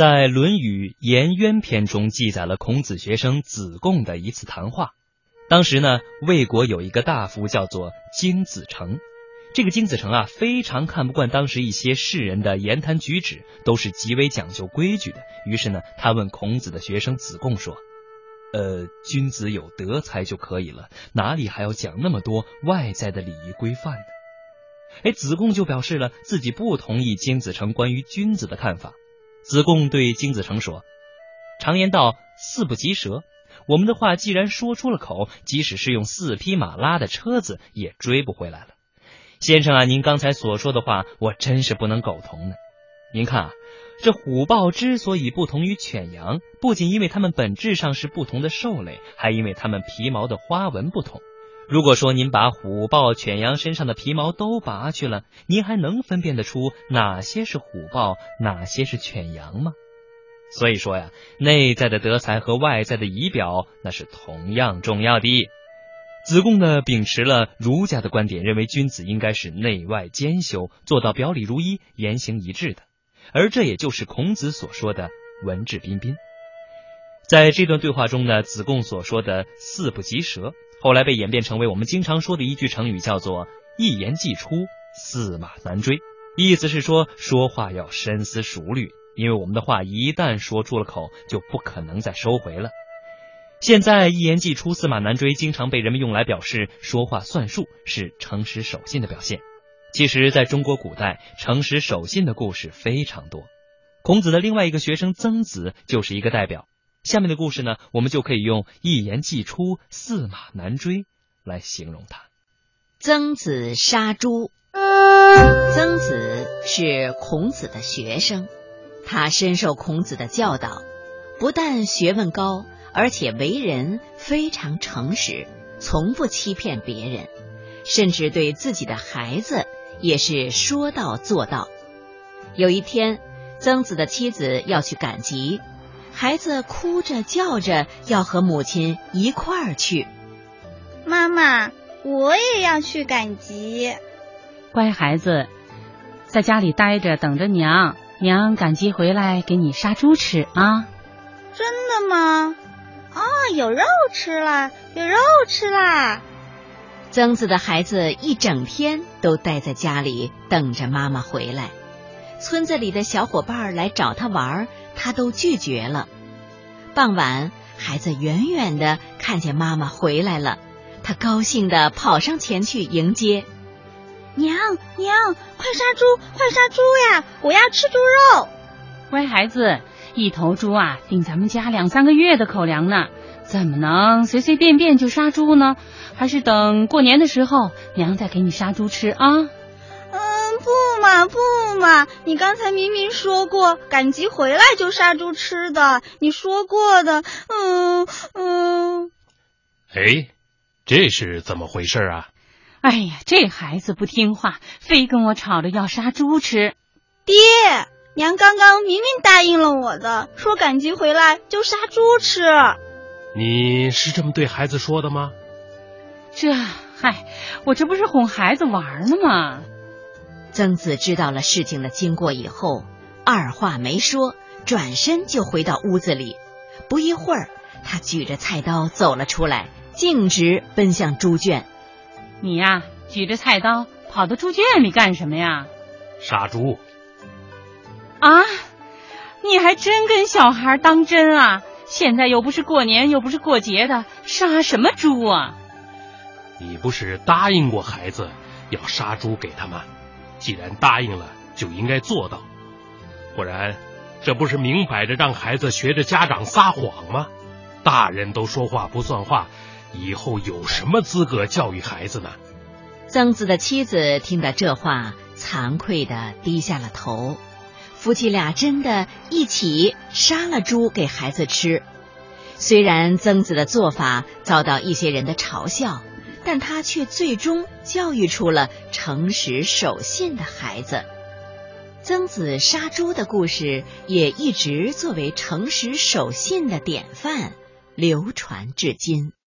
在《论语颜渊篇》中记载了孔子学生子贡的一次谈话。当时呢，魏国有一个大夫叫做金子成。这个金子成啊，非常看不惯当时一些世人的言谈举止都是极为讲究规矩的。于是呢，他问孔子的学生子贡说：“呃，君子有德才就可以了，哪里还要讲那么多外在的礼仪规范呢？”哎，子贡就表示了自己不同意金子成关于君子的看法。子贡对金子成说：“常言道，四不及舌。我们的话既然说出了口，即使是用四匹马拉的车子，也追不回来了。先生啊，您刚才所说的话，我真是不能苟同呢。您看啊，这虎豹之所以不同于犬羊，不仅因为它们本质上是不同的兽类，还因为它们皮毛的花纹不同。如果说您把虎豹、犬羊身上的皮毛都拔去了，您还能分辨得出哪些是虎豹，哪些是犬羊吗？所以说呀，内在的德才和外在的仪表那是同样重要的。子贡呢，秉持了儒家的观点，认为君子应该是内外兼修，做到表里如一、言行一致的。而这也就是孔子所说的文质彬彬。在这段对话中呢，子贡所说的“四不及舌”。后来被演变成为我们经常说的一句成语，叫做“一言既出，驷马难追”。意思是说，说话要深思熟虑，因为我们的话一旦说出了口，就不可能再收回了。现在“一言既出，驷马难追”经常被人们用来表示说话算数，是诚实守信的表现。其实，在中国古代，诚实守信的故事非常多。孔子的另外一个学生曾子就是一个代表。下面的故事呢，我们就可以用“一言既出，驷马难追”来形容它。曾子杀猪。曾子是孔子的学生，他深受孔子的教导，不但学问高，而且为人非常诚实，从不欺骗别人，甚至对自己的孩子也是说到做到。有一天，曾子的妻子要去赶集。孩子哭着叫着要和母亲一块儿去。妈妈，我也要去赶集。乖孩子，在家里待着等着娘，娘赶集回来给你杀猪吃啊！真的吗？啊，有肉吃啦，有肉吃啦！曾子的孩子一整天都待在家里等着妈妈回来。村子里的小伙伴来找他玩。他都拒绝了。傍晚，孩子远远的看见妈妈回来了，他高兴的跑上前去迎接。娘娘，快杀猪，快杀猪呀！我要吃猪肉。乖孩子，一头猪啊，顶咱们家两三个月的口粮呢，怎么能随随便便就杀猪呢？还是等过年的时候，娘再给你杀猪吃啊。不嘛不嘛！你刚才明明说过赶集回来就杀猪吃的，你说过的。嗯嗯。哎，这是怎么回事啊？哎呀，这孩子不听话，非跟我吵着要杀猪吃。爹，娘刚刚明明答应了我的，说赶集回来就杀猪吃。你是这么对孩子说的吗？这，嗨，我这不是哄孩子玩呢吗？曾子知道了事情的经过以后，二话没说，转身就回到屋子里。不一会儿，他举着菜刀走了出来，径直奔向猪圈。你呀，举着菜刀跑到猪圈里干什么呀？杀猪。啊，你还真跟小孩当真啊？现在又不是过年，又不是过节的，杀什么猪啊？你不是答应过孩子要杀猪给他吗？既然答应了，就应该做到，不然这不是明摆着让孩子学着家长撒谎吗？大人都说话不算话，以后有什么资格教育孩子呢？曾子的妻子听到这话，惭愧的低下了头。夫妻俩真的一起杀了猪给孩子吃。虽然曾子的做法遭到一些人的嘲笑。但他却最终教育出了诚实守信的孩子。曾子杀猪的故事也一直作为诚实守信的典范流传至今。